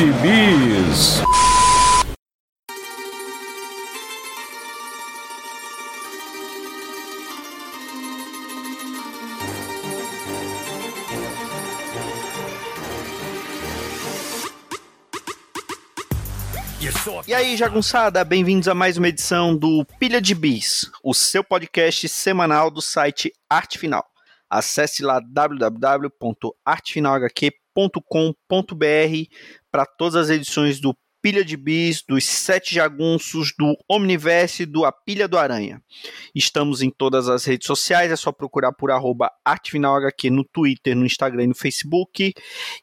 Gibis. E aí, jagunçada, bem-vindos a mais uma edição do Pilha de Bis, o seu podcast semanal do site Arte Final. Acesse lá www.artefinalhq.com.br para todas as edições do Pilha de Bis, dos Sete Jagunços, do Omniverse e do A Pilha do Aranha. Estamos em todas as redes sociais, é só procurar por arroba ArtefinalHQ no Twitter, no Instagram e no Facebook.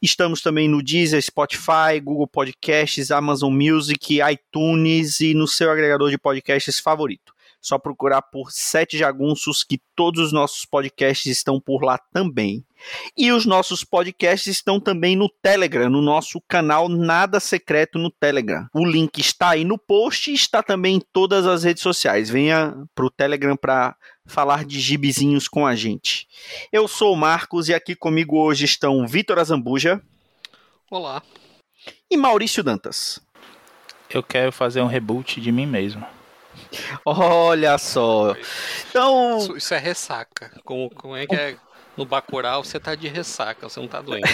Estamos também no Deezer, Spotify, Google Podcasts, Amazon Music, iTunes e no seu agregador de podcasts favorito. Só procurar por Sete Jagunços, que todos os nossos podcasts estão por lá também. E os nossos podcasts estão também no Telegram, no nosso canal Nada Secreto no Telegram. O link está aí no post e está também em todas as redes sociais. Venha pro Telegram para falar de gibizinhos com a gente. Eu sou o Marcos e aqui comigo hoje estão Vitor Azambuja. Olá. E Maurício Dantas. Eu quero fazer um reboot de mim mesmo. Olha só. Então. Isso, isso é ressaca. Como, como é que é? No Bacurau você tá de ressaca, você não tá doente.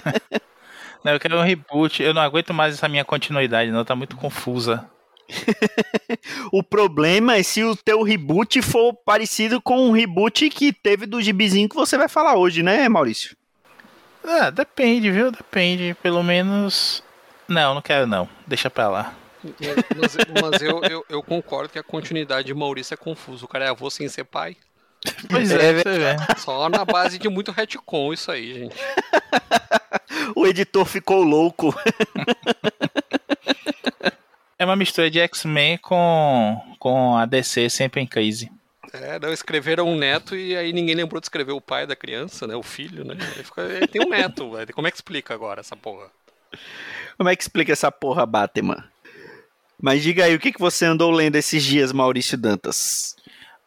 não, eu quero um reboot. Eu não aguento mais essa minha continuidade, não. Tá muito confusa. o problema é se o teu reboot for parecido com um reboot que teve do gibizinho que você vai falar hoje, né, Maurício? Ah, depende, viu? Depende. Pelo menos. Não, não quero não. Deixa pra lá. Mas, mas eu, eu, eu, concordo que a continuidade de Maurício é confuso. O cara é avô sem ser pai. Pois é, é, Só na base de muito retcon isso aí, gente. o editor ficou louco. É uma mistura de X-Men com, com a DC sempre em crise. É, não, escreveram um neto e aí ninguém lembrou de escrever o pai da criança, né? O filho, né? Ele, fica, ele tem um neto, velho. Como é que explica agora essa porra? Como é que explica essa porra, Batman? Mas diga aí, o que, que você andou lendo esses dias, Maurício Dantas?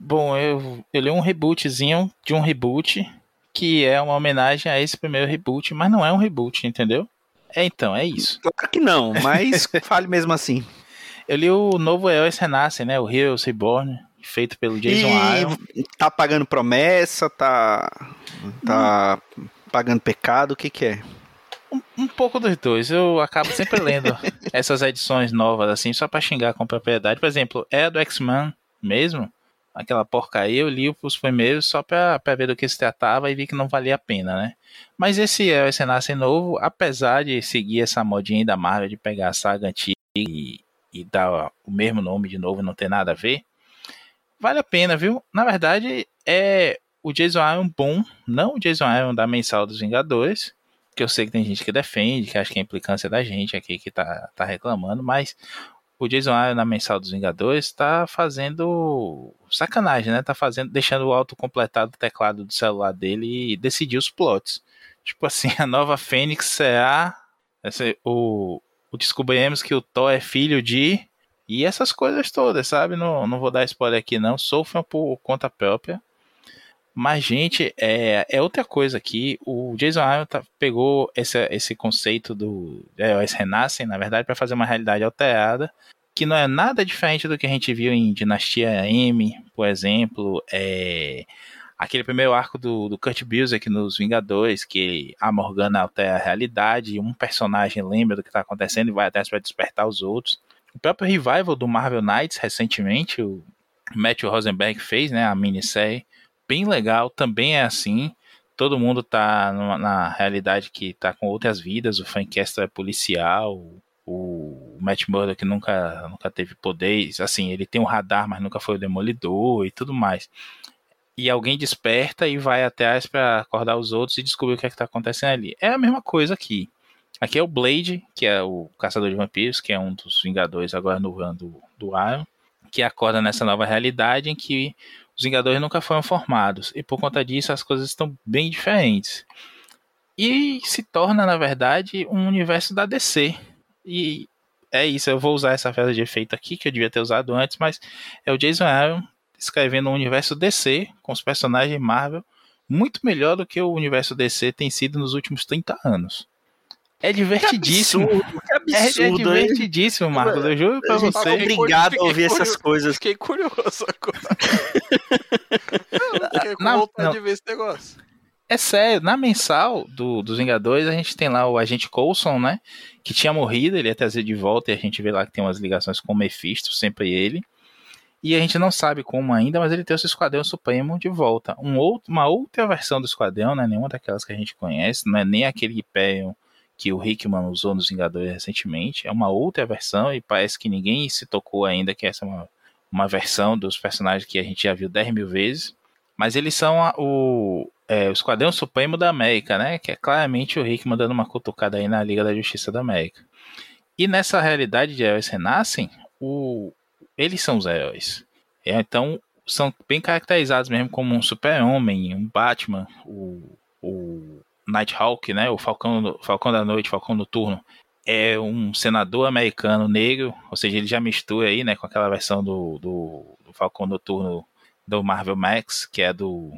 Bom, eu, eu li um rebootzinho de um reboot, que é uma homenagem a esse primeiro reboot, mas não é um reboot, entendeu? É então, é isso. Claro que não, mas fale mesmo assim. Eu li o novo Heróis Renascem, né? O Heroes Reborn, feito pelo Jason Aaron. Tá pagando promessa, tá, tá hum. pagando pecado, o que que é? Um, um, pouco dos dois. Eu acabo sempre lendo essas edições novas, assim, só pra xingar com propriedade. Por exemplo, é do X-Men mesmo. Aquela porcaria, eu li os primeiros só pra ver do que se tratava e vi que não valia a pena, né? Mas esse é o Senasce novo, apesar de seguir essa modinha da Marvel de pegar a saga antiga e, e dar o mesmo nome de novo e não ter nada a ver, vale a pena, viu? Na verdade, é o Jason Aaron bom, não o Jason Aaron da Mensal dos Vingadores, que eu sei que tem gente que defende, que acha que é implicância da gente aqui que tá, tá reclamando, mas o Jason Aaron na mensal dos Vingadores tá fazendo sacanagem, né? Tá fazendo, deixando o autocompletado do teclado do celular dele e decidir os plots. Tipo assim, a nova Fênix será o, o descobriremos que o Thor é filho de e essas coisas todas, sabe? Não, não vou dar spoiler aqui não, sofram por conta própria. Mas, gente, é, é outra coisa aqui. O Jason Aaron tá, pegou esse, esse conceito do heróis renascem, na verdade, para fazer uma realidade alterada, que não é nada diferente do que a gente viu em Dinastia M, por exemplo. É, aquele primeiro arco do, do Kurt Busiek nos Vingadores, que a Morgana altera a realidade, um personagem lembra do que está acontecendo e vai até para despertar os outros. O próprio revival do Marvel Knights, recentemente, o Matthew Rosenberg fez, né, a minissérie, bem legal, também é assim. Todo mundo tá numa, na realidade que tá com outras vidas. O Frank Castle é policial, o Matt Murdock nunca, nunca teve poderes. Assim, ele tem um radar, mas nunca foi o demolidor e tudo mais. E alguém desperta e vai atrás para acordar os outros e descobrir o que é que tá acontecendo ali. É a mesma coisa aqui. Aqui é o Blade, que é o caçador de vampiros, que é um dos Vingadores agora no run do, do Iron, que acorda nessa nova realidade em que os Vingadores nunca foram formados e por conta disso as coisas estão bem diferentes. E se torna, na verdade, um universo da DC. E é isso, eu vou usar essa frase de efeito aqui que eu devia ter usado antes, mas é o Jason Aaron escrevendo um universo DC com os personagens Marvel muito melhor do que o universo DC tem sido nos últimos 30 anos. É divertidíssimo. Que absurdo, que É, é absurdo. hein? divertidíssimo, Marcos. Eu juro pra gente você. obrigado a ouvir essas coisas. Fiquei curioso agora. Eu fiquei com Não, vontade não. de ver esse negócio. É sério, na mensal do, dos Vingadores, a gente tem lá o agente Coulson, né? Que tinha morrido, ele ia trazer de volta e a gente vê lá que tem umas ligações com o Mephisto, sempre ele. E a gente não sabe como ainda, mas ele trouxe o Esquadrão Supremo de volta. Um outro, uma outra versão do Esquadrão, não é nenhuma daquelas que a gente conhece, não é nem aquele Imperium que o Hickman usou nos Vingadores recentemente, é uma outra versão e parece que ninguém se tocou ainda que essa é uma, uma versão dos personagens que a gente já viu 10 mil vezes. Mas eles são a- o, é, o Esquadrão Supremo da América, né? Que é claramente o Hickman dando uma cutucada aí na Liga da Justiça da América. E nessa realidade de heróis renascem, o, eles são os heróis. É, então, são bem caracterizados mesmo como um super-homem, um Batman, o, o Nighthawk, né? O Falcão, Falcão da Noite, Falcão Noturno. É um senador americano negro, ou seja, ele já mistura aí, né, com aquela versão do, do, do Falcão Noturno do Marvel Max, que é do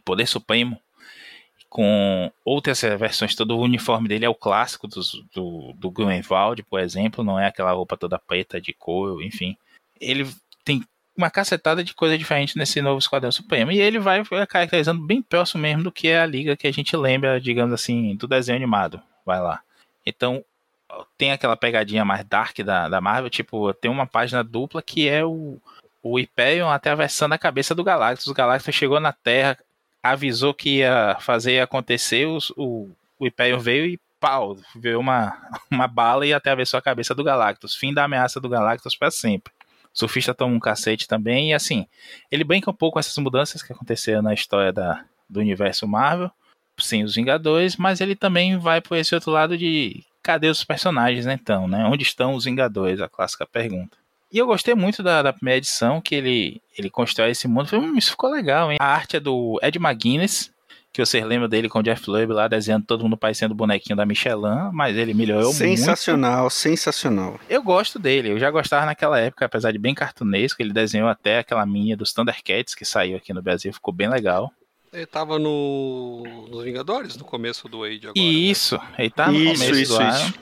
Poder Supremo, com outras versões, todo o uniforme dele é o clássico dos, do, do Grunwald, por exemplo, não é aquela roupa toda preta de couro, enfim. Ele tem uma cacetada de coisa diferente nesse novo Esquadrão Supremo, e ele vai caracterizando bem próximo mesmo do que é a liga que a gente lembra, digamos assim, do desenho animado, vai lá. Então, tem aquela pegadinha mais dark da, da Marvel, tipo, tem uma página dupla que é o, o Hyperion até a cabeça do Galactus. O Galactus chegou na Terra, avisou que ia fazer acontecer, os, o, o Hyperion veio e pau, veio uma, uma bala e atravessou a cabeça do Galactus. Fim da ameaça do Galactus para sempre. O surfista toma um cacete também, e assim, ele brinca um pouco com essas mudanças que aconteceram na história da, do universo Marvel, sem os Vingadores, mas ele também vai por esse outro lado de cadê os personagens, né, então, né? Onde estão os Vingadores? A clássica pergunta. E eu gostei muito da, da primeira edição, que ele, ele constrói esse mundo. Falei, hum, isso ficou legal, hein? A arte é do Ed McGuinness, que vocês lembram dele com o Jeff Lubb lá, desenhando todo mundo parecendo o bonequinho da Michelin, mas ele melhorou muito. Sensacional, sensacional. Eu gosto dele, eu já gostava naquela época, apesar de bem cartunesco, ele desenhou até aquela minha dos Thundercats que saiu aqui no Brasil, ficou bem legal. Ele tava no, nos Vingadores, no começo do Age agora. né? E isso, ele tá no Isso, começo isso, do isso. ano.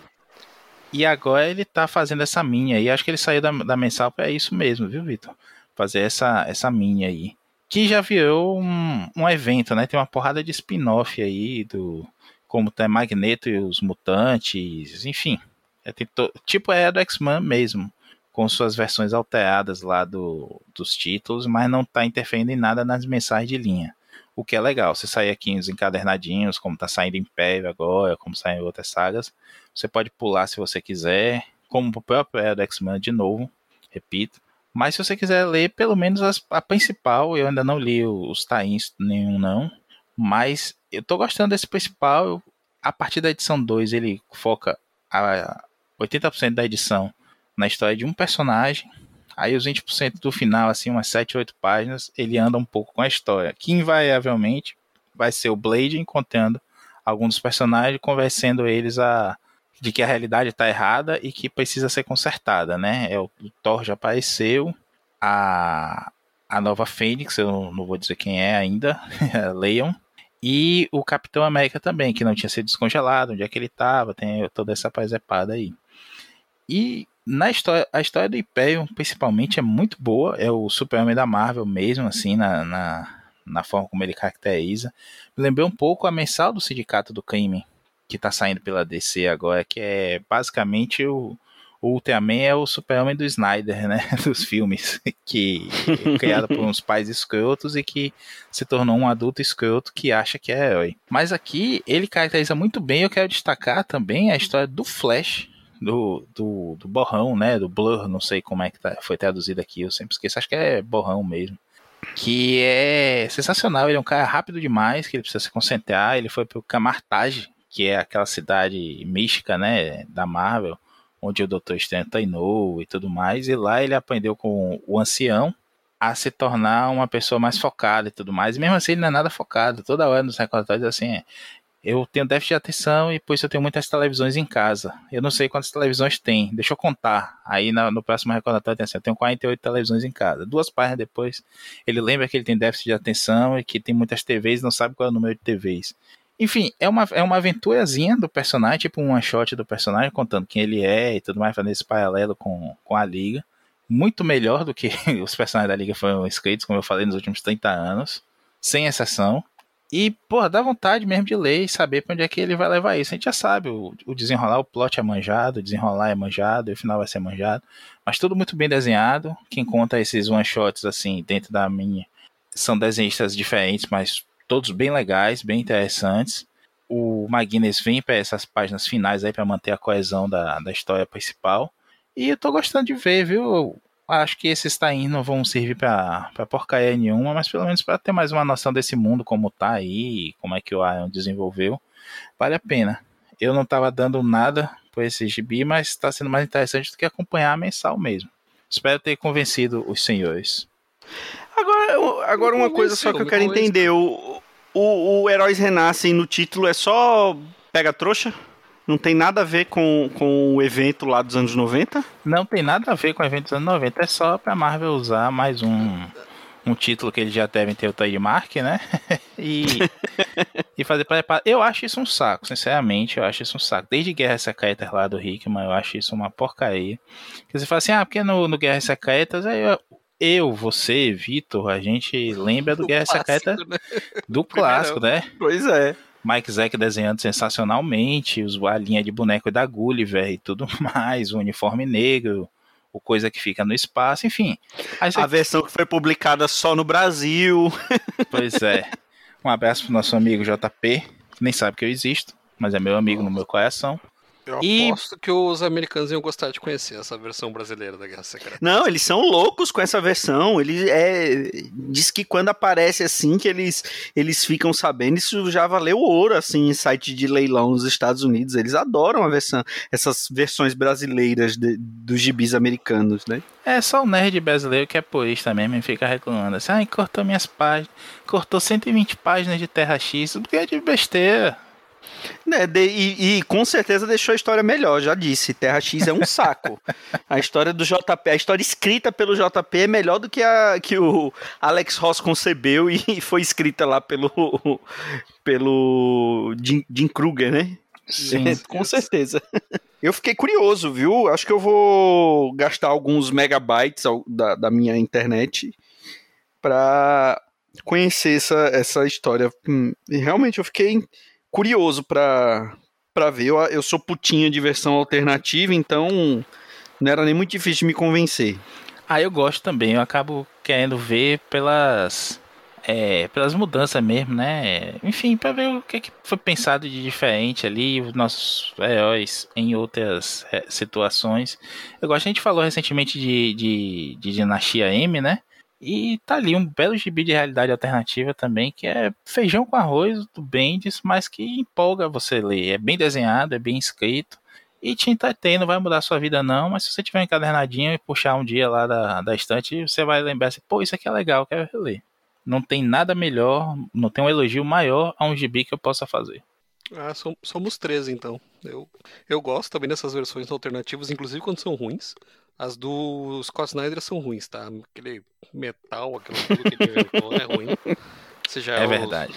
E agora ele tá fazendo essa minha aí. Acho que ele saiu da, da mensal pra isso mesmo, viu, Vitor? Fazer essa, essa minha aí. Que já virou um, um evento, né? Tem uma porrada de spin-off aí, do como tem Magneto e os Mutantes, enfim. É, to- tipo é do X-Men mesmo, com suas versões alteradas lá do, dos títulos, mas não tá interferindo em nada nas mensagens de linha. O que é legal, você sair aqui os encadernadinhos, como tá saindo Império agora, como saem outras sagas, você pode pular se você quiser, como o próprio era do X-Men de novo, repito. Mas se você quiser ler pelo menos as- a principal, eu ainda não li os tains nenhum não, mas eu tô gostando desse principal. a partir da edição 2 ele foca a 80% da edição na história de um personagem. Aí os 20% do final, assim, umas 7, 8 páginas, ele anda um pouco com a história, que invariavelmente vai ser o Blade encontrando alguns dos personagens, convencendo eles a de que a realidade está errada e que precisa ser consertada, né? É, o, o Thor já apareceu, a, a nova Fênix, eu não vou dizer quem é ainda, leiam, e o Capitão América também, que não tinha sido descongelado, onde é que ele estava, tem toda essa pazepada aí. E na história, a história do Império, principalmente, é muito boa, é o Super-Homem da Marvel mesmo, assim, na, na, na forma como ele caracteriza. Me lembrou um pouco a mensal do Sindicato do Crime, que tá saindo pela DC agora, que é basicamente o, o Ultraman é o super-homem do Snyder, né? Dos filmes. Que é criado por uns pais escrotos e que se tornou um adulto escroto que acha que é herói. Mas aqui ele caracteriza muito bem. Eu quero destacar também a história do Flash. Do, do, do borrão, né? Do Blur, não sei como é que tá, foi traduzido aqui, eu sempre esqueço, acho que é borrão mesmo que é sensacional. Ele é um cara rápido demais, que ele precisa se concentrar. Ele foi pro Camartage, que é aquela cidade mística, né, da Marvel, onde o Doutor Estranho treinou e tudo mais. E lá ele aprendeu com o ancião a se tornar uma pessoa mais focada e tudo mais. E mesmo assim ele não é nada focado. Toda hora nos recordatórios assim, é, eu tenho déficit de atenção e por isso eu tenho muitas televisões em casa. Eu não sei quantas televisões tem, deixa eu contar. Aí no, no próximo recordatório tem assim, eu tenho 48 televisões em casa. Duas páginas depois, ele lembra que ele tem déficit de atenção e que tem muitas TVs não sabe qual é o número de TVs. Enfim, é uma, é uma aventurazinha do personagem, tipo um one shot do personagem, contando quem ele é e tudo mais, fazendo esse paralelo com, com a Liga. Muito melhor do que os personagens da Liga foram escritos, como eu falei, nos últimos 30 anos, sem exceção. E, pô, dá vontade mesmo de ler e saber pra onde é que ele vai levar isso. A gente já sabe, o, o desenrolar, o plot é manjado, o desenrolar é manjado, e o final vai ser manjado. Mas tudo muito bem desenhado. Quem conta esses one-shots, assim, dentro da minha, são desenhistas diferentes, mas todos bem legais, bem interessantes. O Maguinness vem para essas páginas finais aí para manter a coesão da, da história principal. E eu tô gostando de ver, viu? Acho que esses tains não vão servir pra, pra porcaria nenhuma, mas pelo menos para ter mais uma noção desse mundo, como tá aí, como é que o Iron desenvolveu, vale a pena. Eu não tava dando nada por esse gibi, mas está sendo mais interessante do que acompanhar a mensal mesmo. Espero ter convencido os senhores. Agora, agora uma coisa só que eu quero entender: o, o, o Heróis Renascem no título é só pega trouxa? Não tem nada a ver com, com o evento lá dos anos 90? Não tem nada a ver com o evento dos anos 90, é só pra Marvel usar mais um, um título que eles já devem ter o trademark, né? e, e fazer para Eu acho isso um saco, sinceramente, eu acho isso um saco. Desde Guerras Secretas lá do Hickman, eu acho isso uma porcaria. Que você fala assim, ah, porque no, no Guerras Secretas eu, eu, você, Vitor, a gente lembra do, do Guerra Secreta né? do clássico, né? Pois é. Mike Zack desenhando sensacionalmente, a linha de boneco da Gulliver e tudo mais, o uniforme negro, o coisa que fica no espaço, enfim. A versão que foi publicada só no Brasil. Pois é. Um abraço pro nosso amigo JP, que nem sabe que eu existo, mas é meu amigo no meu coração. Eu e... aposto que os americanos iam gostar de conhecer essa versão brasileira da Guerra Secreta. Não, eles são loucos com essa versão. Ele é diz que quando aparece assim que eles eles ficam sabendo, isso já valeu ouro assim em site de leilão nos Estados Unidos. Eles adoram a versão, essas versões brasileiras de, dos gibis americanos, né? É só o nerd brasileiro que é purista mesmo e fica reclamando assim, ai, cortou minhas páginas, cortou 120 páginas de Terra X, porque é de besteira. Né, de, e, e, com certeza deixou a história melhor, já disse. Terra X é um saco. a história do JP, a história escrita pelo JP é melhor do que a que o Alex Ross concebeu e foi escrita lá pelo pelo Jim, Jim Kruger, né? Sim, com certeza. Eu fiquei curioso, viu? Acho que eu vou gastar alguns megabytes da, da minha internet para conhecer essa, essa história. Hum, realmente eu fiquei curioso para para ver. Eu, eu sou putinha de versão alternativa, então não era nem muito difícil de me convencer. Ah, eu gosto também. Eu acabo querendo ver pelas é, pelas mudanças mesmo, né? Enfim, para ver o que, que, foi pensado de diferente ali, os nossos heróis em outras é, situações. Eu gosto, a gente falou recentemente de, de, de Dinastia M, né? E tá ali um belo gibi de realidade alternativa também, que é feijão com arroz do Bendis, mas que empolga você ler. É bem desenhado, é bem escrito e te entretém, não vai mudar a sua vida não, mas se você tiver um encadernadinho e puxar um dia lá da, da estante, você vai lembrar assim, pô, isso aqui é legal, quero reler. Não tem nada melhor, não tem um elogio maior a um gibi que eu possa fazer. Ah, somos três então. Eu, eu gosto também dessas versões alternativas, inclusive quando são ruins. As do Scott Snyder são ruins, tá? Aquele metal, aquilo tudo que ele inventou é ruim. Seja, é verdade.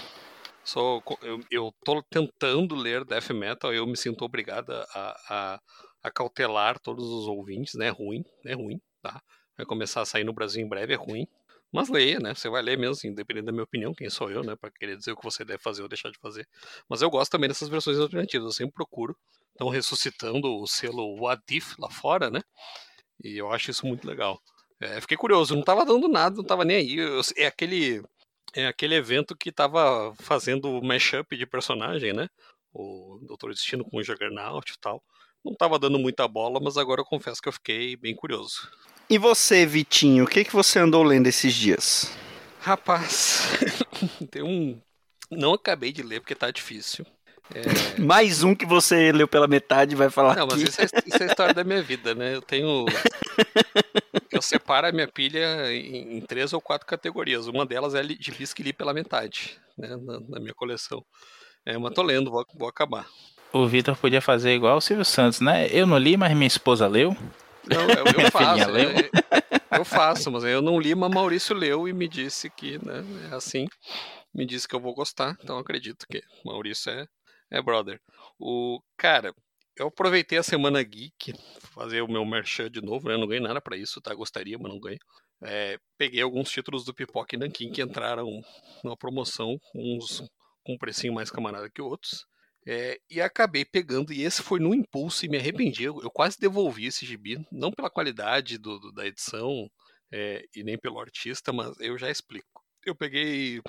Sou, eu, eu tô tentando ler Death Metal, eu me sinto obrigada a, a, cautelar todos os ouvintes, né? É ruim, é ruim, tá? Vai começar a sair no Brasil em breve, é ruim. Mas leia, né? Você vai ler mesmo, assim, dependendo da minha opinião, quem sou eu, né? Pra querer dizer o que você deve fazer ou deixar de fazer. Mas eu gosto também dessas versões alternativas, eu sempre procuro. Estão ressuscitando o selo What If lá fora, né? E eu acho isso muito legal. É, fiquei curioso, não tava dando nada, não tava nem aí. Eu, é aquele é aquele evento que tava fazendo o mashup de personagem, né? O Doutor Destino com o Juggernaut e tal. Não tava dando muita bola, mas agora eu confesso que eu fiquei bem curioso. E você, Vitinho, o que, que você andou lendo esses dias? Rapaz, tem um. Não acabei de ler porque tá difícil. É... Mais um que você leu pela metade vai falar. Não, mas isso é, isso é, a história da minha vida, né? Eu tenho. Eu separo a minha pilha em, em três ou quatro categorias. Uma delas é de bis que li pela metade, né? Na, na, minha coleção. É, mas tô lendo, vou, vou acabar. O Vitor podia fazer igual o Silvio Santos, né? Eu não li, mas minha esposa leu. Não, eu, eu faço. leu. Eu, eu faço, mas eu não li, mas Maurício leu e me disse que né, é assim. me disse que eu vou gostar, então acredito que Maurício é, é brother. O cara, eu aproveitei a semana geek, fazer o meu merchan de novo, né? Não ganhei nada para isso, tá? Gostaria, mas não ganho. É, peguei alguns títulos do Pipoca e Nankin que entraram numa promoção, uns com um precinho mais camarada que outros. É, e acabei pegando, e esse foi no impulso e me arrependi. Eu, eu quase devolvi esse gibi, não pela qualidade do, do, da edição é, e nem pelo artista, mas eu já explico. Eu peguei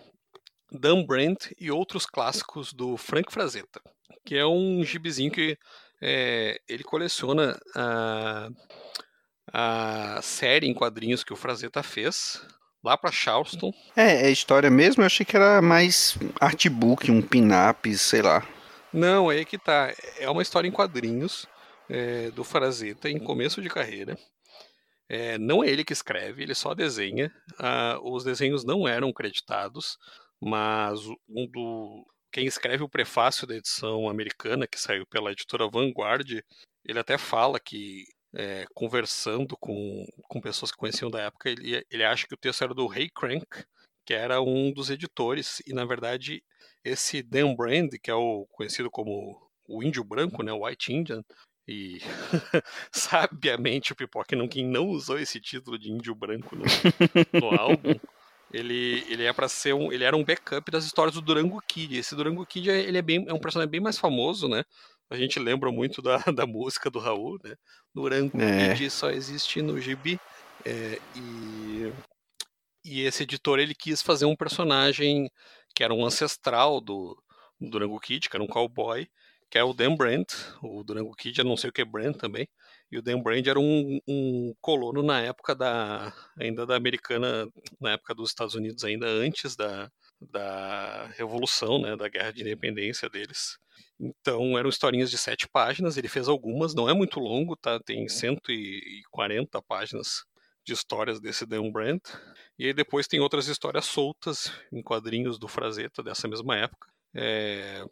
Dan Brandt e outros clássicos do Frank Frazetta, que é um gibizinho que é, ele coleciona a, a série em quadrinhos que o Frazetta fez lá para Charleston. É, é história mesmo? Eu achei que era mais artbook, um pin-up, sei lá. Não, é que tá. É uma história em quadrinhos é, do Frazetta em começo de carreira. É, não é ele que escreve, ele só desenha. Ah, os desenhos não eram creditados mas um do quem escreve o prefácio da edição americana que saiu pela editora Vanguard, ele até fala que é, conversando com, com pessoas que conheciam da época, ele, ele acha que o texto era do Ray Crank, que era um dos editores, e na verdade esse Dan Brand, que é o conhecido como o índio branco, né, o White Indian, e sabiamente o Pipoca não, não usou esse título de índio branco no, no álbum, ele, ele é para ser um, ele era um backup das histórias do Durango Kid. Esse Durango Kid é, ele é bem, é um personagem bem mais famoso, né? A gente lembra muito da, da música do Raul, né? Durango é. Kid só existe no gibi. É, e, e esse editor ele quis fazer um personagem que era um ancestral do, do Durango Kid, que era um cowboy, que é o Dan Brandt. O Durango Kid, eu não sei o que é Brandt também. E o Dan Brand era um, um, colono na época da ainda da americana, na época dos Estados Unidos, ainda antes da, da revolução, né, da guerra de independência deles. Então eram historinhas de sete páginas. Ele fez algumas, não é muito longo, tá? Tem 140 páginas de histórias desse Dan Brand. E aí depois tem outras histórias soltas em quadrinhos do Frazetta dessa mesma época. É,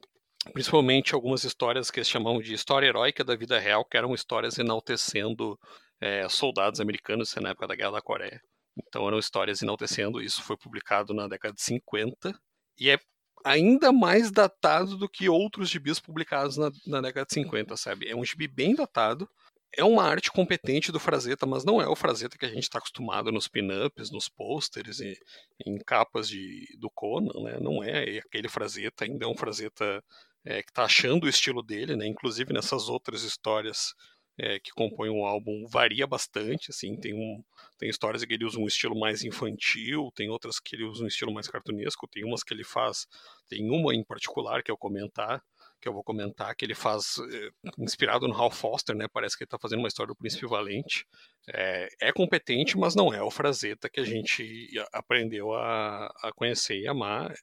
principalmente algumas histórias que eles chamam de história heróica da vida real, que eram histórias enaltecendo é, soldados americanos na época da Guerra da Coreia. Então eram histórias enaltecendo, isso foi publicado na década de 50, e é ainda mais datado do que outros gibis publicados na, na década de 50, sabe? É um gibi bem datado, é uma arte competente do Frazetta, mas não é o Frazetta que a gente está acostumado nos pin-ups, nos posters e em capas de, do Conan, né? Não é aquele Frazetta, ainda é um Frazetta é, que está achando o estilo dele, né? Inclusive nessas outras histórias é, que compõem o álbum varia bastante, assim, tem, um, tem histórias que ele usa um estilo mais infantil, tem outras que ele usa um estilo mais cartunesco, tem umas que ele faz, tem uma em particular que eu comentar, que eu vou comentar, que ele faz é, inspirado no Hal Foster, né, parece que ele está fazendo uma história do Príncipe Valente, é, é, competente, mas não é o Frazetta que a gente aprendeu a, a conhecer e amar,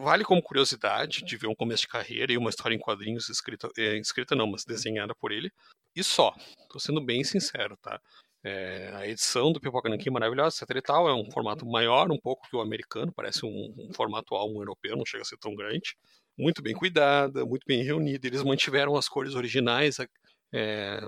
vale como curiosidade de ver um começo de carreira e uma história em quadrinhos escrita, é, escrita não, mas desenhada por ele. E só. Tô sendo bem sincero, tá? É, a edição do Pipoca Nankin é maravilhosa, etc e tal. É um formato maior um pouco que o americano, parece um, um formato álbum europeu, não chega a ser tão grande. Muito bem cuidada, muito bem reunida. Eles mantiveram as cores originais. É,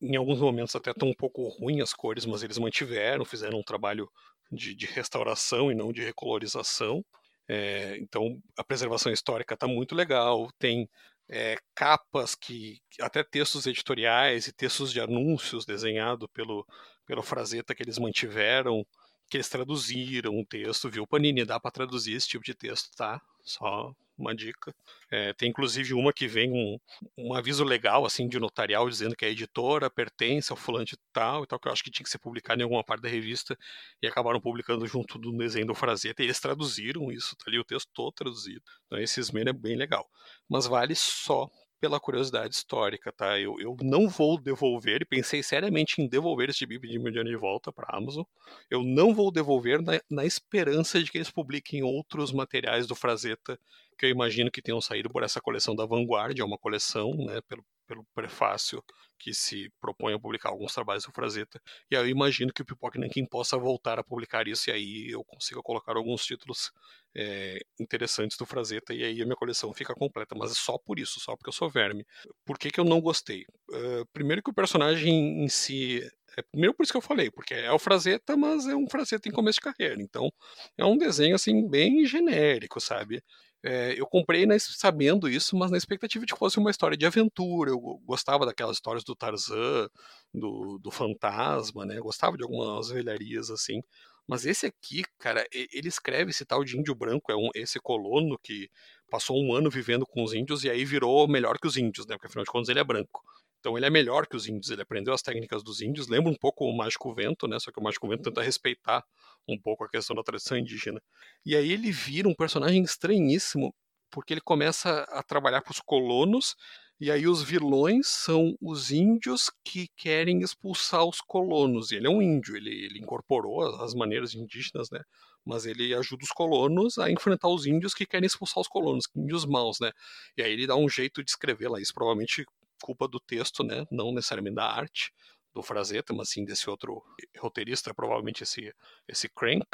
em alguns momentos até estão um pouco ruins as cores, mas eles mantiveram, fizeram um trabalho de, de restauração e não de recolorização. É, então a preservação histórica está muito legal, tem é, capas que até textos editoriais e textos de anúncios desenhados pelo pelo Frazetta que eles mantiveram, que eles traduziram o texto, viu? Panini dá para traduzir esse tipo de texto, tá? Só uma dica. É, tem inclusive uma que vem um, um aviso legal, assim, de notarial, dizendo que a editora pertence ao fulano de tal e tal, que eu acho que tinha que ser publicado em alguma parte da revista, e acabaram publicando junto do desenho do Frazetta, e eles traduziram isso, tá ali o texto todo traduzido. Então esse Ismena é bem legal. Mas vale só pela curiosidade histórica, tá? Eu, eu não vou devolver, e pensei seriamente em devolver esse gibi de Mediano de volta para Amazon. Eu não vou devolver na, na, esperança de que eles publiquem outros materiais do Frazetta que eu imagino que tenham saído por essa coleção da Vanguard, é uma coleção, né, pelo, pelo prefácio que se propõe a publicar alguns trabalhos do Frazetta. E aí eu imagino que o Pipoca Nankin possa voltar a publicar isso e aí eu consiga colocar alguns títulos é, interessantes do Frazetta e aí a minha coleção fica completa, mas é só por isso, só porque eu sou verme. Por que, que eu não gostei? Uh, primeiro que o personagem em si É, primeiro por isso que eu falei, porque é o Frazetta, mas é um Frazetta em começo de carreira. Então, é um desenho, assim, bem genérico, sabe? É, eu comprei né, sabendo isso, mas na expectativa de que fosse uma história de aventura. Eu gostava daquelas histórias do Tarzan, do, do fantasma, né? Gostava de algumas velharias assim. Mas esse aqui, cara, ele escreve esse tal de índio branco, é um, esse colono que passou um ano vivendo com os índios e aí virou melhor que os índios, né? Porque afinal de contas ele é branco. Então ele é melhor que os índios, ele aprendeu as técnicas dos índios, lembra um pouco o Mágico Vento, né? Só que o Mágico Vento tenta respeitar um pouco a questão da tradição indígena. E aí ele vira um personagem estranhíssimo, porque ele começa a trabalhar para os colonos, e aí os vilões são os índios que querem expulsar os colonos. E ele é um índio, ele, ele incorporou as maneiras indígenas, né? Mas ele ajuda os colonos a enfrentar os índios que querem expulsar os colonos, índios maus, né? E aí ele dá um jeito de escrever lá, isso provavelmente culpa do texto, né? Não necessariamente da arte do Frazetta, mas sim desse outro roteirista, provavelmente esse esse Crank.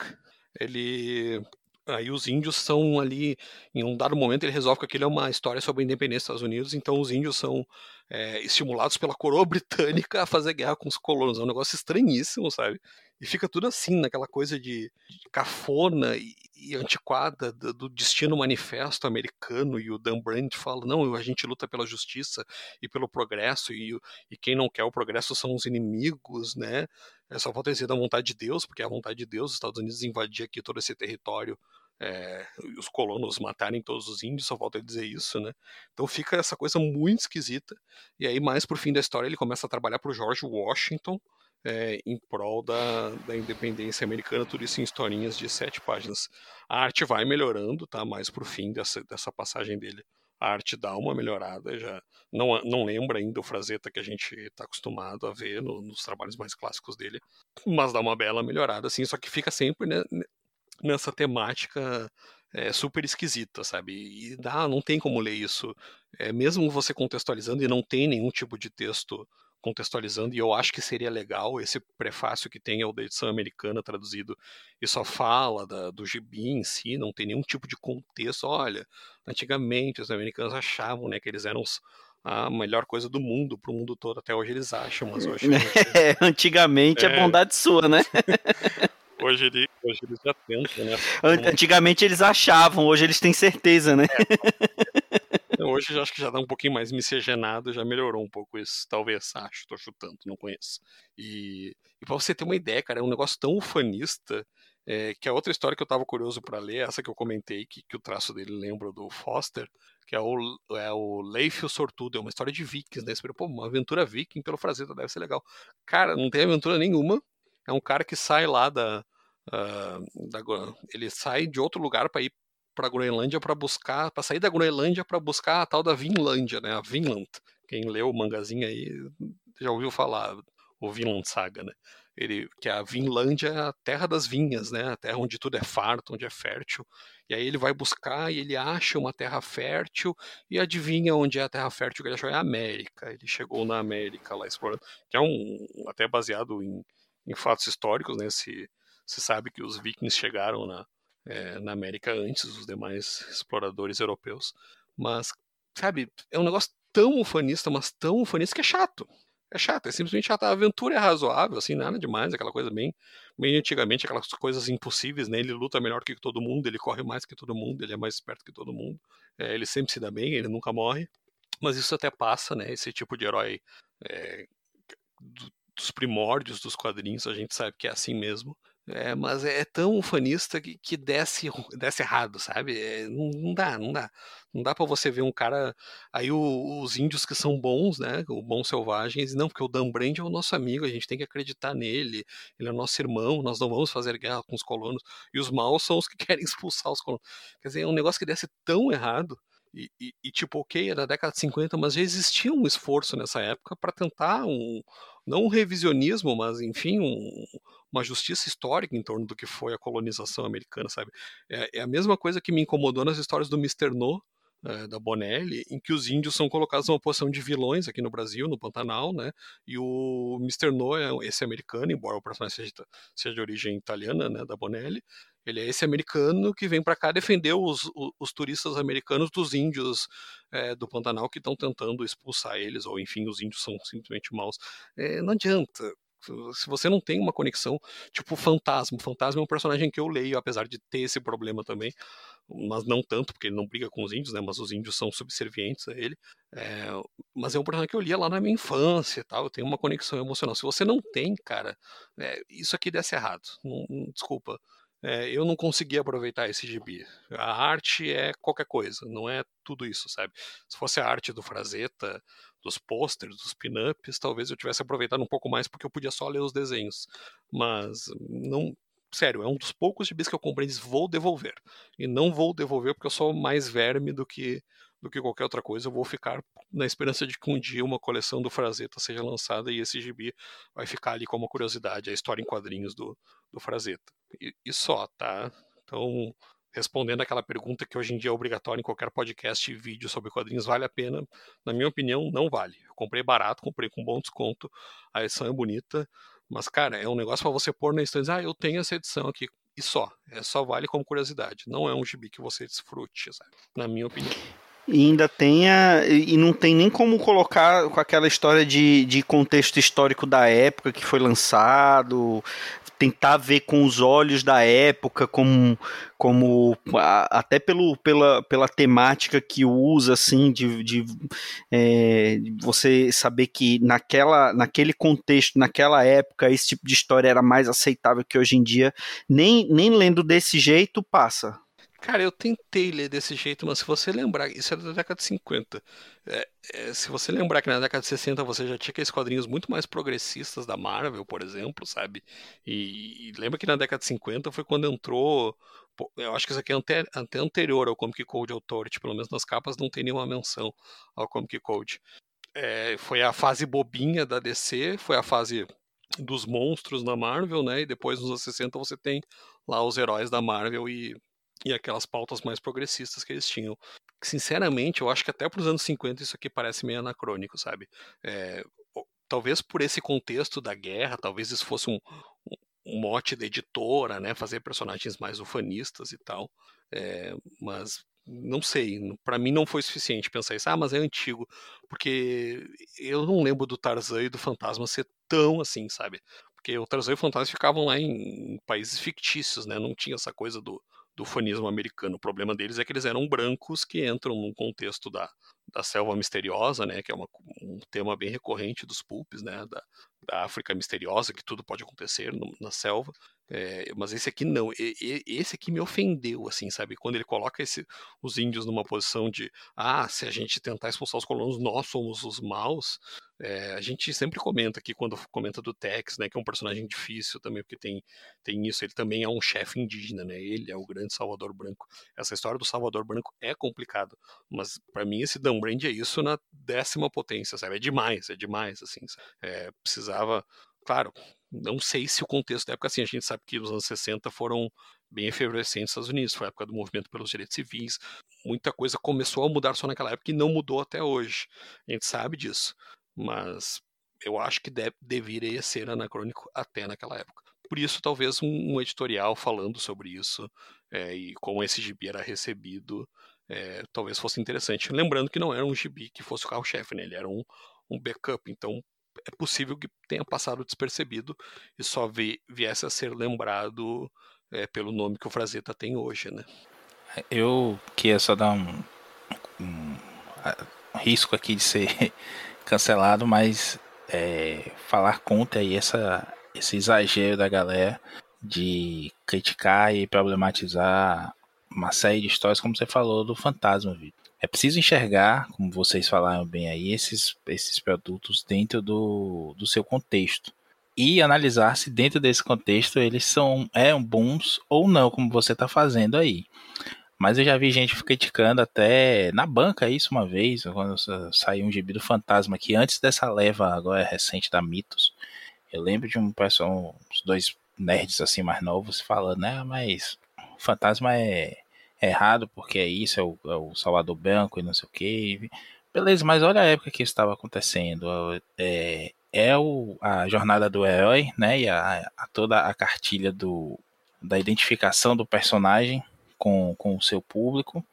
Ele aí os índios são ali, em um dado momento ele resolve que aquilo é uma história sobre a independência dos Estados Unidos, então os índios são é, estimulados pela coroa britânica a fazer guerra com os colonos, é um negócio estranhíssimo, sabe? E fica tudo assim, naquela coisa de, de cafona e, e antiquada do, do, destino manifesto americano. E o Dan Brandt fala: não, a gente luta pela justiça e pelo progresso, e, e quem não quer o progresso são os inimigos, né? Só falta dizer da vontade de Deus, porque é a vontade de Deus, os Estados Unidos invadir aqui todo esse território é, os colonos matarem todos os índios, só falta dizer isso, né? Então fica essa coisa muito esquisita. E aí, mais pro fim da história, ele começa a trabalhar pro George Washington, é, em prol da, da independência americana, tudo isso em historinhas de sete páginas. A arte vai melhorando, tá? Mais pro fim dessa, dessa passagem dele. Arte dá uma melhorada, já não, não lembra ainda o Frazetta que a gente está acostumado a ver no, nos trabalhos mais clássicos dele, mas dá uma bela melhorada, assim, só que fica sempre né, nessa temática é, super esquisita, sabe? E dá, não tem como ler isso, é, mesmo você contextualizando e não tem nenhum tipo de texto contextualizando, e eu acho que seria legal esse prefácio que tem é o da edição americana traduzido, e só fala da, do gibi em si, não tem nenhum tipo de contexto. Olha, antigamente os americanos achavam né, que eles eram os, a melhor coisa do mundo, para o mundo todo, até hoje eles acham, mas hoje... É, antigamente é, é bondade sua, né? hoje, ele, hoje eles já tentam, né? Antigamente eles achavam, hoje eles têm certeza, né? É, Hoje já acho que já dá um pouquinho mais miscigenado, já melhorou um pouco isso. Talvez, acho, tô chutando, não conheço. E, e pra você ter uma ideia, cara, é um negócio tão ufanista é, que a outra história que eu tava curioso para ler, essa que eu comentei, que, que o traço dele lembra do Foster, que é o, é o Leif o Sortudo, é uma história de vikings, né? Pô, uma aventura viking pelo Frazetta deve ser legal. Cara, não tem aventura nenhuma. É um cara que sai lá da, uh, da ele sai de outro lugar para ir para a Groenlândia para buscar, para sair da Groenlândia para buscar a tal da Vinlândia, né? A Vinland. Quem leu o mangazinho aí já ouviu falar o Vinland Saga, né? Ele, que a Vinlândia é a terra das vinhas, né? A terra onde tudo é farto, onde é fértil. E aí ele vai buscar e ele acha uma terra fértil e adivinha onde é a terra fértil que ele achou é a América. Ele chegou na América lá explorando, que é um até baseado em, em fatos históricos, né? Se, se sabe que os vikings chegaram na, é, na América antes dos demais exploradores europeus. Mas, sabe, é um negócio tão ufanista, mas tão ufanista que é chato. É chato, é simplesmente chato. A aventura é razoável, assim, nada demais, aquela coisa bem, bem antigamente, aquelas coisas impossíveis, né? Ele luta melhor que todo mundo, ele corre mais que todo mundo, ele é mais esperto que todo mundo. É, ele sempre se dá bem, ele nunca morre. Mas isso até passa, né? Esse tipo de herói é, do, dos primórdios dos quadrinhos, a gente sabe que é assim mesmo. É, mas é tão ufanista que, que desce, desce errado, sabe? É, não, não, dá, não dá. Não dá para você ver um cara. Aí o, os índios que são bons, né? O bons selvagens, não, porque o Dan Brand é o nosso amigo, a gente tem que acreditar nele, ele é nosso irmão, nós não vamos fazer guerra com os colonos. E os maus são os que querem expulsar os colonos. Quer dizer, é um negócio que desce tão errado. E, e, e, tipo, ok, é da década de 50, mas já existia um esforço nessa época para tentar um, não um revisionismo, mas enfim, um, uma justiça histórica em torno do que foi a colonização americana, sabe? É, é a mesma coisa que me incomodou nas histórias do Mr. No, é, da Bonelli, em que os índios são colocados numa posição de vilões aqui no Brasil, no Pantanal, né? E o Mr. No é esse americano, embora o personagem seja, seja de origem italiana, né, da Bonelli. Ele é esse americano que vem para cá defender os, os, os, turistas americanos dos índios é, do Pantanal que estão tentando expulsar eles, ou enfim, os índios são simplesmente maus. É, não adianta, Se você não tem uma conexão, tipo Fantasma. Fantasma é um personagem que eu leio, apesar de ter esse problema também, mas não tanto, porque ele não briga com os índios, né? Mas os índios são subservientes a ele. É, mas é um personagem que eu lia lá na minha infância e tal. Eu tenho uma conexão emocional. Se você não tem, cara, isso aqui desse errado. Não, não, desculpa é, eu não consegui aproveitar esse gibi. A arte é qualquer coisa, não é tudo isso, sabe? Se fosse a arte do Frazetta, dos posters, dos pin-ups, talvez eu tivesse aproveitado um pouco mais porque eu podia só ler os desenhos. Mas não. Sério, é um dos poucos gibis que eu comprei e disse, vou devolver. E não vou devolver porque eu sou mais verme do que do que qualquer outra coisa. Eu vou ficar na esperança de que um dia uma coleção do Frazetta seja lançada e esse gibi vai ficar ali como curiosidade, a história em quadrinhos do, do Frazetta. E, e só, tá? Então, respondendo aquela pergunta que hoje em dia é obrigatória em qualquer podcast e vídeo sobre quadrinhos, vale a pena? Na minha opinião, não vale. Eu comprei barato, comprei com bom desconto, a edição é bonita, mas, cara, é um negócio para você pôr na estante, ah, eu tenho essa edição aqui, e só. É só vale como curiosidade. Não é um gibi que você desfrute, sabe? Na minha opinião. E ainda tenha. E não tem nem como colocar com aquela história de, de contexto histórico da época que foi lançado, tentar ver com os olhos da época, como, como até pelo, pela, pela temática que usa, assim, de, de é, você saber que naquela, naquele contexto, naquela época, esse tipo de história era mais aceitável que hoje em dia. Nem, nem lendo desse jeito passa. Cara, eu tentei ler desse jeito, mas se você lembrar, isso é da década de 50. É, é, se você lembrar que na década de 60 você já tinha aqueles quadrinhos muito mais progressistas da Marvel, por exemplo, sabe? E, e lembra que na década de 50 foi quando entrou. Eu acho que isso aqui é até, anterior ao Comic Code Authority, pelo menos nas capas não tem nenhuma menção ao Comic Code. É, foi a fase bobinha da DC, foi a fase dos monstros na Marvel, né? E depois nos anos 60 você tem lá os heróis da Marvel e e aquelas pautas mais progressistas que eles tinham. Sinceramente, eu acho que até para os anos 50 isso aqui parece meio anacrônico, sabe? É, talvez por esse contexto da guerra, talvez isso fosse um, um mote da editora, né? Fazer personagens mais ufanistas e tal. É, mas não sei, para mim não foi suficiente pensar isso. Ah, mas é antigo, porque eu não lembro do Tarzan e do Fantasma ser tão assim, sabe? Porque o Tarzan e o Fantasma ficavam lá em países fictícios, né? Não tinha essa coisa do, do fanismo americano. O problema deles é que eles eram brancos que entram num contexto da, da selva misteriosa, né, que é uma, um tema bem recorrente dos pulps, né, da, da África misteriosa, que tudo pode acontecer no, na selva. É, mas esse aqui não, e, e, esse aqui me ofendeu, assim, sabe? Quando ele coloca esse, os índios numa posição de, ah, se a gente tentar expulsar os colonos, nós somos os maus. É, a gente sempre comenta aqui, quando comenta do Tex, né, que é um personagem difícil também, porque tem, tem isso, ele também é um chefe indígena, né? Ele é o grande Salvador Branco. Essa história do Salvador Branco é complicado, mas para mim esse Dan Brand é isso na décima potência, sabe? É demais, é demais, assim. É, precisava claro, não sei se o contexto da época, assim, a gente sabe que os anos 60 foram bem efervescentes nos Estados Unidos, foi a época do movimento pelos direitos civis, muita coisa começou a mudar só naquela época e não mudou até hoje. A gente sabe disso, mas eu acho que deve, deveria ser anacrônico até naquela época. Por isso, talvez um, um editorial falando sobre isso é, e como esse gibi era recebido, é, talvez fosse interessante. Lembrando que não era um gibi que fosse o carro-chefe, né? ele era um, um backup, então é possível que tenha passado despercebido e só vi, viesse a ser lembrado é, pelo nome que o Frazetta tem hoje, né? Eu queria só dar um, um, um risco aqui de ser cancelado, mas é, falar contra aí essa, esse exagero da galera de criticar e problematizar uma série de histórias, como você falou, do fantasma, Vitor. É preciso enxergar, como vocês falaram bem aí, esses, esses produtos dentro do, do seu contexto. E analisar se dentro desse contexto eles são é, bons ou não, como você está fazendo aí. Mas eu já vi gente criticando até na banca isso uma vez, quando saiu um gibi do Fantasma, que antes dessa leva agora recente da Mitos, eu lembro de um pessoal, uns dois nerds assim mais novos falando, né, mas Fantasma é é errado porque é isso, é o, é o Salvador Branco e não sei o que. Beleza, mas olha a época que isso estava acontecendo. É, é o, a jornada do herói, né? E a, a, toda a cartilha do, da identificação do personagem com, com o seu público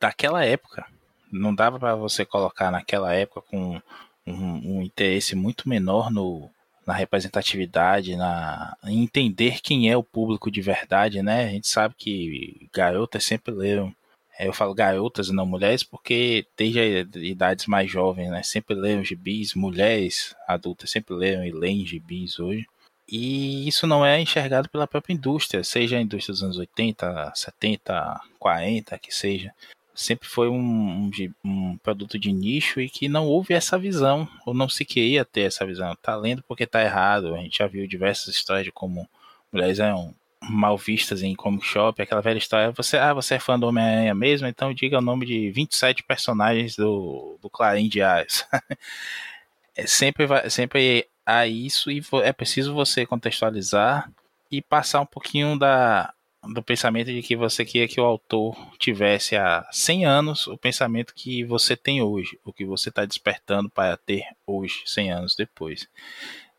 daquela época. Não dava para você colocar naquela época com um, um, interesse muito menor no, na representatividade, na em entender quem é o público de verdade, né? A gente sabe que garotas sempre leram, eu falo garotas e não mulheres, porque desde idades mais jovens, né? Sempre leram gibis, mulheres adultas sempre leram e leem gibis hoje. E isso não é enxergado pela própria indústria, seja a indústria dos anos 80, 70, 40, que seja sempre foi um, um, um, produto de nicho e que não houve essa visão, ou não se queria ter essa visão. Tá lendo porque tá errado. A gente já viu diversas histórias de como mulheres eram mal vistas em comic shop, aquela velha história, você, ah, você é fã do Homem-Aranha mesmo, então diga o nome de 27 personagens do, do Clarim Diários. é, sempre, vai, sempre há isso e é preciso você contextualizar e passar um pouquinho da, do pensamento de que você queria que o autor tivesse há 100 anos o pensamento que você tem hoje, o que você está despertando para ter hoje, 100 anos depois.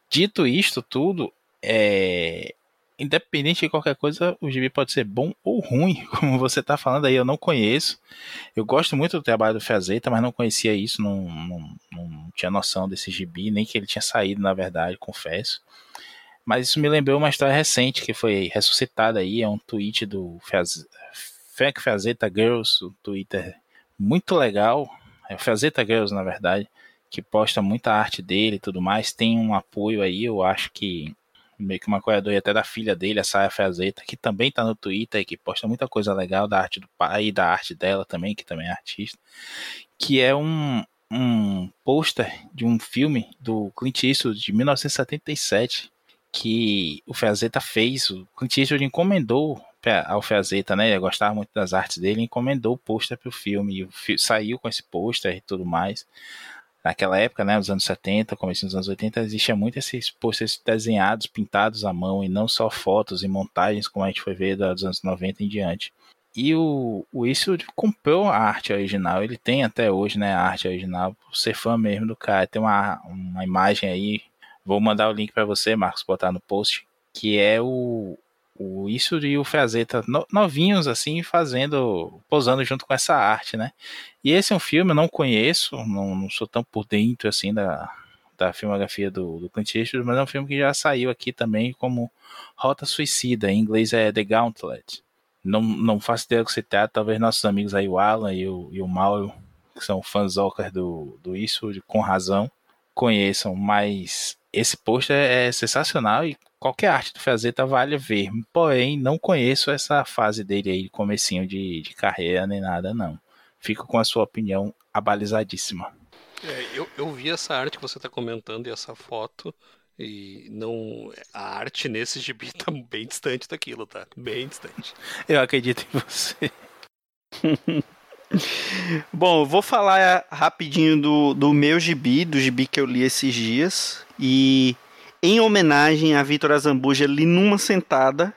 Dito isto tudo, é, independente de qualquer coisa, o gibi pode ser bom ou ruim, como você está falando aí, eu não conheço. Eu gosto muito do trabalho do Fazeta, mas não conhecia isso, não, não, não tinha noção desse gibi, nem que ele tinha saído, na verdade, confesso. Mas isso me lembrou uma história recente que foi ressuscitada aí, é um tweet do Faz... Frank Fazetta Girls, um Twitter muito legal, é o Fazetta Girls na verdade, que posta muita arte dele e tudo mais, tem um apoio aí, eu acho que meio que uma corredoria até da filha dele, a Saia Fazetta, que também tá no Twitter e que posta muita coisa legal da arte do pai e da arte dela também, que também é artista, que é um, um pôster de um filme do Clint Eastwood de 1977, que o Fazetta fez, o Clint Eastwood encomendou ao Fazetta, né? Ele gostava muito das artes dele, encomendou o pôster para o filme, e o fi saiu com esse pôster e tudo mais. Naquela época, né, nos anos 70, começo dos anos 80, existia muito esses pôsteres desenhados, pintados à mão, e não só fotos e montagens, como a gente foi ver dos anos 90 em diante. E o, o Eastwood comprou a arte original, ele tem até hoje né, a arte original, por ser fã mesmo do cara. Tem uma, uma imagem aí Vou mandar o link para você, Marcos, botar no post, que é o, o isso e o Fazeta novinhos assim fazendo, posando junto com essa arte, né? E esse é um filme eu não conheço, não, não sou tão por dentro assim da, da filmografia do, do Clint Eastwood, mas é um filme que já saiu aqui também como Rota Suicida, em inglês é The Gauntlet. Não, não faço ideia do que se trata, talvez nossos amigos aí, o Alan e o, e o Mauro, que são fãs do, do Eastwood, com razão, conheçam, mas esse pôster é sensacional e qualquer arte do Fazeta vale ver. Porém, não conheço essa fase dele aí, comecinho de, de carreira nem nada, não. Fico com a sua opinião abalizadíssima. É, eu, eu vi essa arte que você está comentando e essa foto. E não. A arte nesse gibi tá bem distante daquilo, tá? Bem distante. Eu acredito em você. Bom, vou falar rapidinho do, do meu gibi, do gibi que eu li esses dias. E em homenagem a Vitor Azambuja, li numa sentada,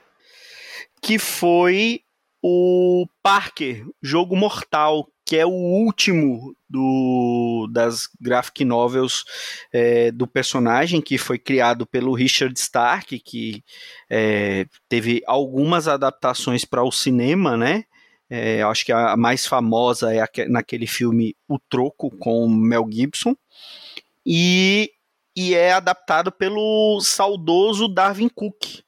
que foi o Parker, Jogo Mortal, que é o último do, das graphic novels é, do personagem, que foi criado pelo Richard Stark, que é, teve algumas adaptações para o cinema, né? É, acho que a mais famosa é naquele filme O Troco com Mel Gibson. E, e é adaptado pelo saudoso Darwin Cook.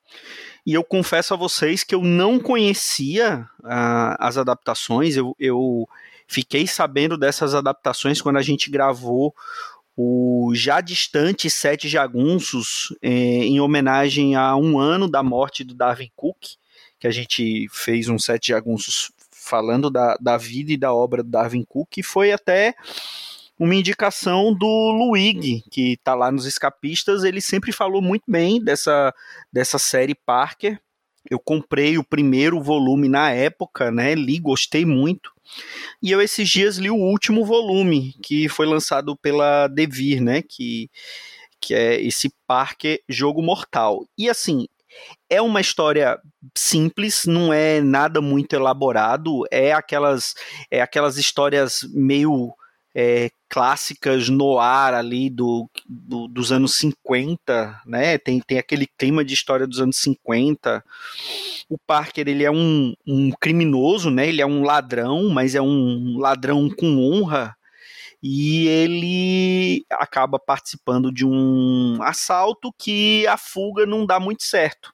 E eu confesso a vocês que eu não conhecia uh, as adaptações, eu, eu fiquei sabendo dessas adaptações quando a gente gravou o já distante Sete Jagunços, eh, em homenagem a um ano da morte do Darwin Cook, que a gente fez um Sete Jagunços falando da, da vida e da obra do Darwin Cook, foi até uma indicação do Luigi, que está lá nos Escapistas, ele sempre falou muito bem dessa, dessa série Parker. Eu comprei o primeiro volume na época, né? Li, gostei muito. E eu esses dias li o último volume, que foi lançado pela Devir, né? Que, que é esse Parker Jogo Mortal. E assim, é uma história simples, não é nada muito elaborado, é aquelas, é aquelas histórias meio é, clássicas no ar ali do, do, dos anos 50, né? Tem, tem aquele clima de história dos anos 50. O Parker ele é um, um criminoso, né? Ele é um ladrão, mas é um ladrão com honra. E ele acaba participando de um assalto que a fuga não dá muito certo.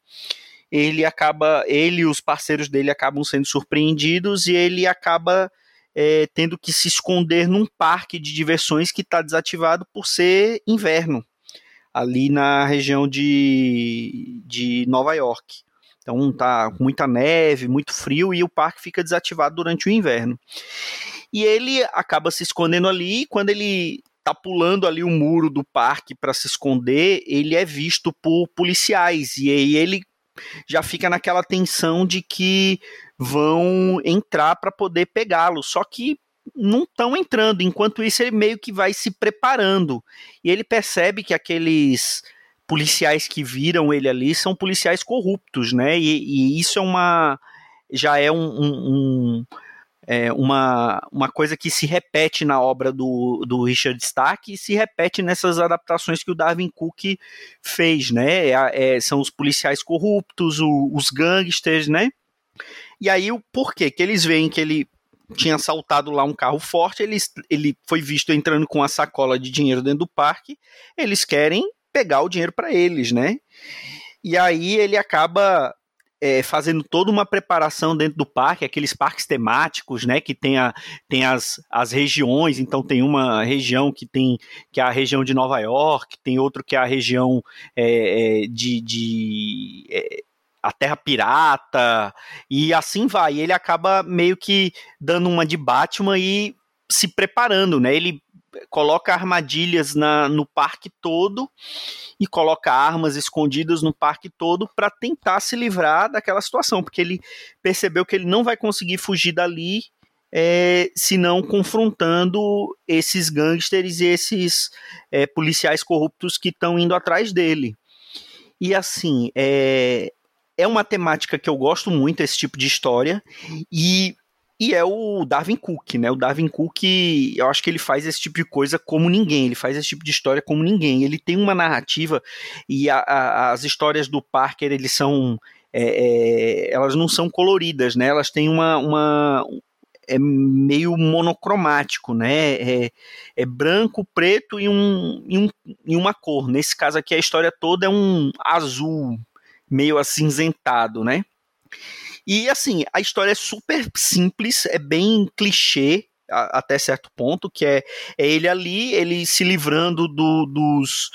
Ele acaba, ele e os parceiros dele acabam sendo surpreendidos e ele acaba é, tendo que se esconder num parque de diversões que está desativado por ser inverno, ali na região de, de Nova York. Então tá com muita neve, muito frio e o parque fica desativado durante o inverno. E ele acaba se escondendo ali, e quando ele tá pulando ali o muro do parque para se esconder, ele é visto por policiais e aí ele já fica naquela tensão de que vão entrar para poder pegá-lo. Só que não estão entrando. Enquanto isso, ele meio que vai se preparando. E ele percebe que aqueles policiais que viram ele ali são policiais corruptos, né? E, e isso é uma. já é um, um, um é uma, uma coisa que se repete na obra do, do Richard Stark e se repete nessas adaptações que o Darwin Cook fez, né? É, é, são os policiais corruptos, o, os gangsters, né? E aí o porquê? Que eles veem que ele tinha assaltado lá um carro forte, ele, ele foi visto entrando com a sacola de dinheiro dentro do parque, eles querem pegar o dinheiro para eles, né? E aí ele acaba é, fazendo toda uma preparação dentro do parque, aqueles parques temáticos, né, que tem, a, tem as, as regiões, então tem uma região que tem que é a região de Nova York, tem outro que é a região é, é de, de é, a Terra Pirata, e assim vai. Ele acaba meio que dando uma de Batman e se preparando, né? Ele coloca armadilhas na, no parque todo e coloca armas escondidas no parque todo para tentar se livrar daquela situação, porque ele percebeu que ele não vai conseguir fugir dali é, senão confrontando esses gangsters e esses é, policiais corruptos que estão indo atrás dele. E assim, é, é uma temática que eu gosto muito, esse tipo de história, e e é o Darwin Cook, né? O Darwin Cook, eu acho que ele faz esse tipo de coisa como ninguém, ele faz esse tipo de história como ninguém. Ele tem uma narrativa e a, a, as histórias do Parker, eles são. É, é, elas não são coloridas, né? Elas têm uma, uma é meio monocromático, né? É, é, branco, preto e, um, e, um, e uma cor. Nesse caso aqui, a história toda é um azul, meio acinzentado, né? E assim, a história é super simples, é bem clichê, até certo ponto, que é, é, ele ali, ele se livrando do, dos,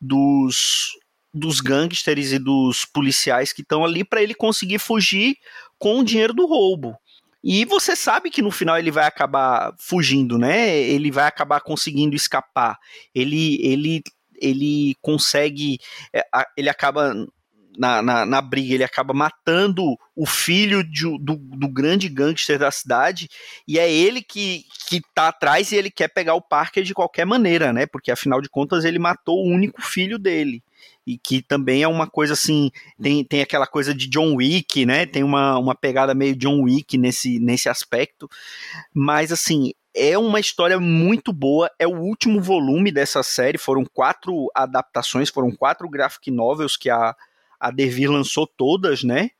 dos, dos gangsters e dos policiais que estão ali para ele conseguir fugir com o dinheiro do roubo. E você sabe que no final ele vai acabar fugindo, né? Ele vai acabar conseguindo escapar. Ele ele ele consegue, é, ele acaba na, na, na, briga, ele acaba matando o filho de, do, do, grande gangster da cidade, e é ele que, que tá atrás e ele quer pegar o Parker de qualquer maneira, né? Porque afinal de contas ele matou o único filho dele. E que também é uma coisa assim, tem, tem aquela coisa de John Wick, né? Tem uma, uma pegada meio John Wick nesse, nesse aspecto. Mas assim, é uma história muito boa, é o último volume dessa série, foram quatro adaptações, foram quatro graphic novels que a, a Devir lançou todas, né?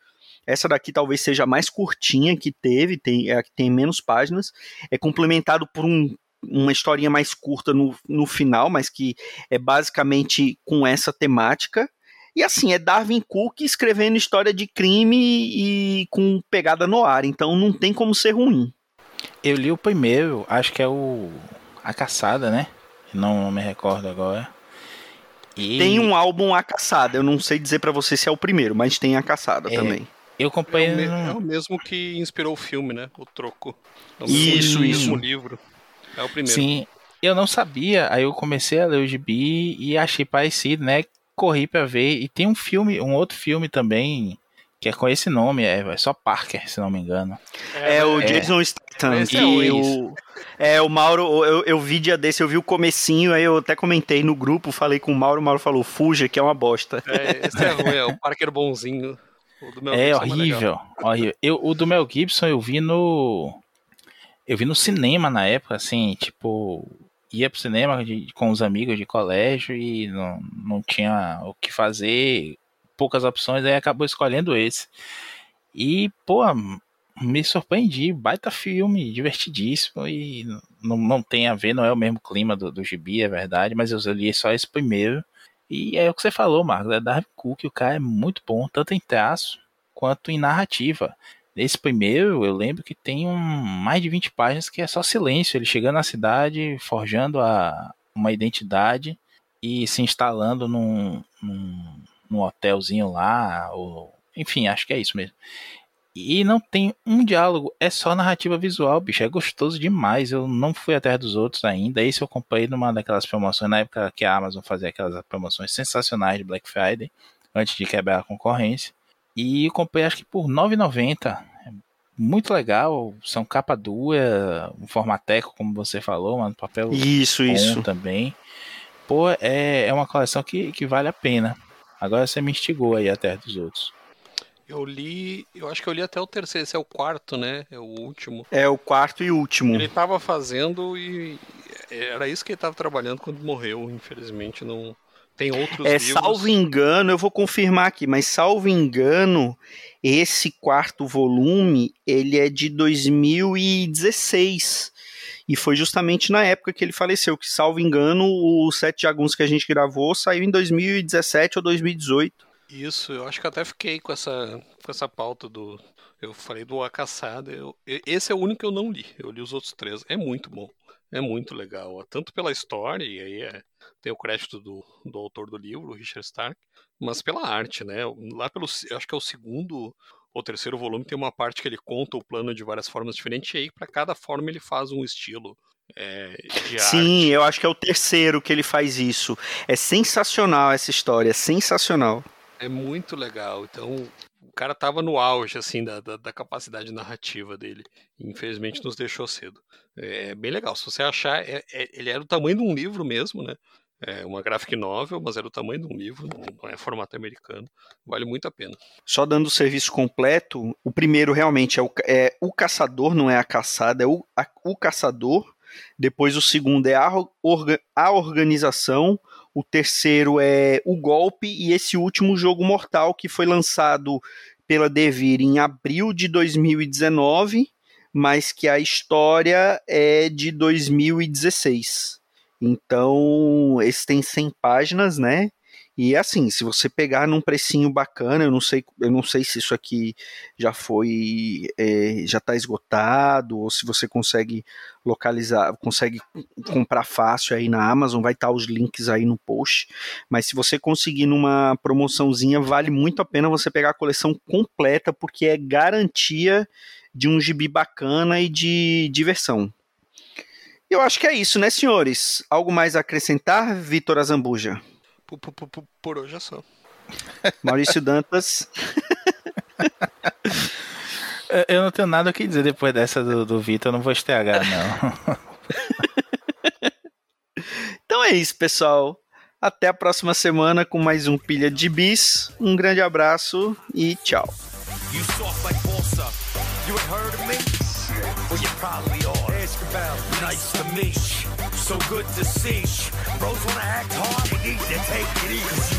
Essa daqui talvez seja a mais curtinha que teve, tem, é a que tem menos páginas. É complementado por um, uma historinha mais curta no, no final, mas que é basicamente com essa temática. E assim, é Darwin Cook escrevendo história de crime e com pegada no ar, então não tem como ser ruim. Eu li o primeiro, acho que é o A Caçada, né? Não me recordo agora. E... Tem um álbum A Caçada, eu não sei dizer para você se é o primeiro, mas tem A Caçada é, também. Eu acompanhei. É, é, o mesmo que inspirou o filme, né? O Troco. É o isso, mesmo isso. livro. É o primeiro. Sim, eu não sabia, aí eu comecei a ler o gibi e achei parecido, né? Corri para ver. E tem um filme, um outro filme também que é com esse nome, é, é só Parker, se não me engano. É, é o Jason Statham. Esse é e é o, é, o Mauro, eu, eu vi dia desse, eu vi o comecinho, aí eu até comentei no grupo, falei com o Mauro, o Mauro falou, fuja, que é uma bosta. É, esse é ruim, é o Parker bonzinho. O é, é horrível, horrível. Eu, o do Mel Gibson eu vi no... Eu vi no cinema na época, assim, tipo... Ia pro cinema de, com os amigos de colégio e não, não tinha o que fazer poucas opções, aí acabou escolhendo esse. E, pô, me surpreendi, baita filme, divertidíssimo e não, não tem a ver, não é o mesmo clima do, do gibi, é verdade, mas eu li só esse primeiro. E é o que você falou, Marcos, é Darwin Cook, o cara é muito bom, tanto em traço quanto em narrativa. Nesse primeiro, eu lembro que tem um, mais de 20 páginas que é só silêncio, ele chegando na cidade, forjando a, uma identidade e se instalando num, num, num hotelzinho lá, ou, enfim, acho que é isso mesmo. E não tem um diálogo, é só narrativa visual, bicho. É gostoso demais. Eu não fui atrás dos outros ainda. Esse eu comprei numa daquelas promoções, na época que a Amazon fazia aquelas promoções sensacionais de Black Friday, antes de quebrar a concorrência. E eu comprei acho que por R$ 9,90. É muito legal. São capa dura, um formateco, como você falou, mano. Papel isso, isso. também. Pô, é, é uma coleção que, que vale a pena. Agora você me instigou aí até dos outros. Eu li, eu acho que eu li até o terceiro, esse é o quarto, né? É o último. É o quarto e último. Ele tava fazendo e era isso que ele tava trabalhando quando morreu, infelizmente não tem outros é, livros. salvo engano, eu vou confirmar aqui, mas salvo engano, esse quarto volume, ele é de 2016. E foi justamente na época que ele faleceu, que salvo engano, o Sete Jaguns que a gente gravou saiu em 2017 ou 2018. Isso, eu acho que até fiquei com essa, com essa pauta do. Eu falei do A Caçada. Eu, esse é o único que eu não li. Eu li os outros três. É muito bom. É muito legal. Tanto pela história, e aí é, tem o crédito do, do autor do livro, Richard Stark, mas pela arte, né? Lá pelo. Acho que é o segundo ou terceiro volume, tem uma parte que ele conta o plano de várias formas diferentes, e aí para cada forma ele faz um estilo. É, Sim, arte. eu acho que é o terceiro que ele faz isso. É sensacional essa história, é sensacional. É muito legal. Então, o cara tava no auge, assim, da, da, da capacidade narrativa dele. infelizmente nos deixou cedo. É bem legal. Se você achar, é, é, ele era o tamanho de um livro mesmo, né? É uma graphic novel, mas era o tamanho de um livro, não é formato americano. Vale muito a pena. Só dando o serviço completo, o primeiro realmente é o, é o caçador, não é a caçada, é o, a, o caçador. Depois o segundo é a, orga, a organização o terceiro é O Golpe e esse último Jogo Mortal que foi lançado pela Devir em abril de 2019, mas que a história é de 2016. Então, esse tem 100 páginas, né? E assim, se você pegar num precinho bacana, eu não sei, eu não sei se isso aqui já foi, é, já está esgotado, ou se você consegue localizar, consegue comprar fácil aí na Amazon, vai estar tá os links aí no post. Mas se você conseguir numa promoçãozinha, vale muito a pena você pegar a coleção completa, porque é garantia de um gibi bacana e de diversão. Eu acho que é isso, né, senhores? Algo mais a acrescentar, Vitor Azambuja? Por, por, por, por hoje é só. Maurício Dantas. Eu não tenho nada o que dizer depois dessa do, do Vitor, eu não vou estragar, não. então é isso, pessoal. Até a próxima semana com mais um Pilha de Bis. Um grande abraço e tchau. Nice to meet So good to see Bros wanna act hard, need to take it easy.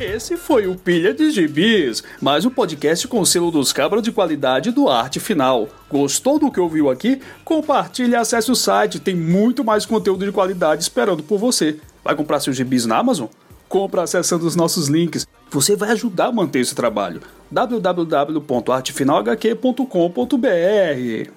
Esse foi o Pilha de Gibis, mais um podcast com selo dos cabras de qualidade do Arte Final. Gostou do que ouviu aqui? Compartilhe e acesse o site, tem muito mais conteúdo de qualidade esperando por você. Vai comprar seus gibis na Amazon? Compra acessando os nossos links. Você vai ajudar a manter esse trabalho. www.artefinalhq.com.br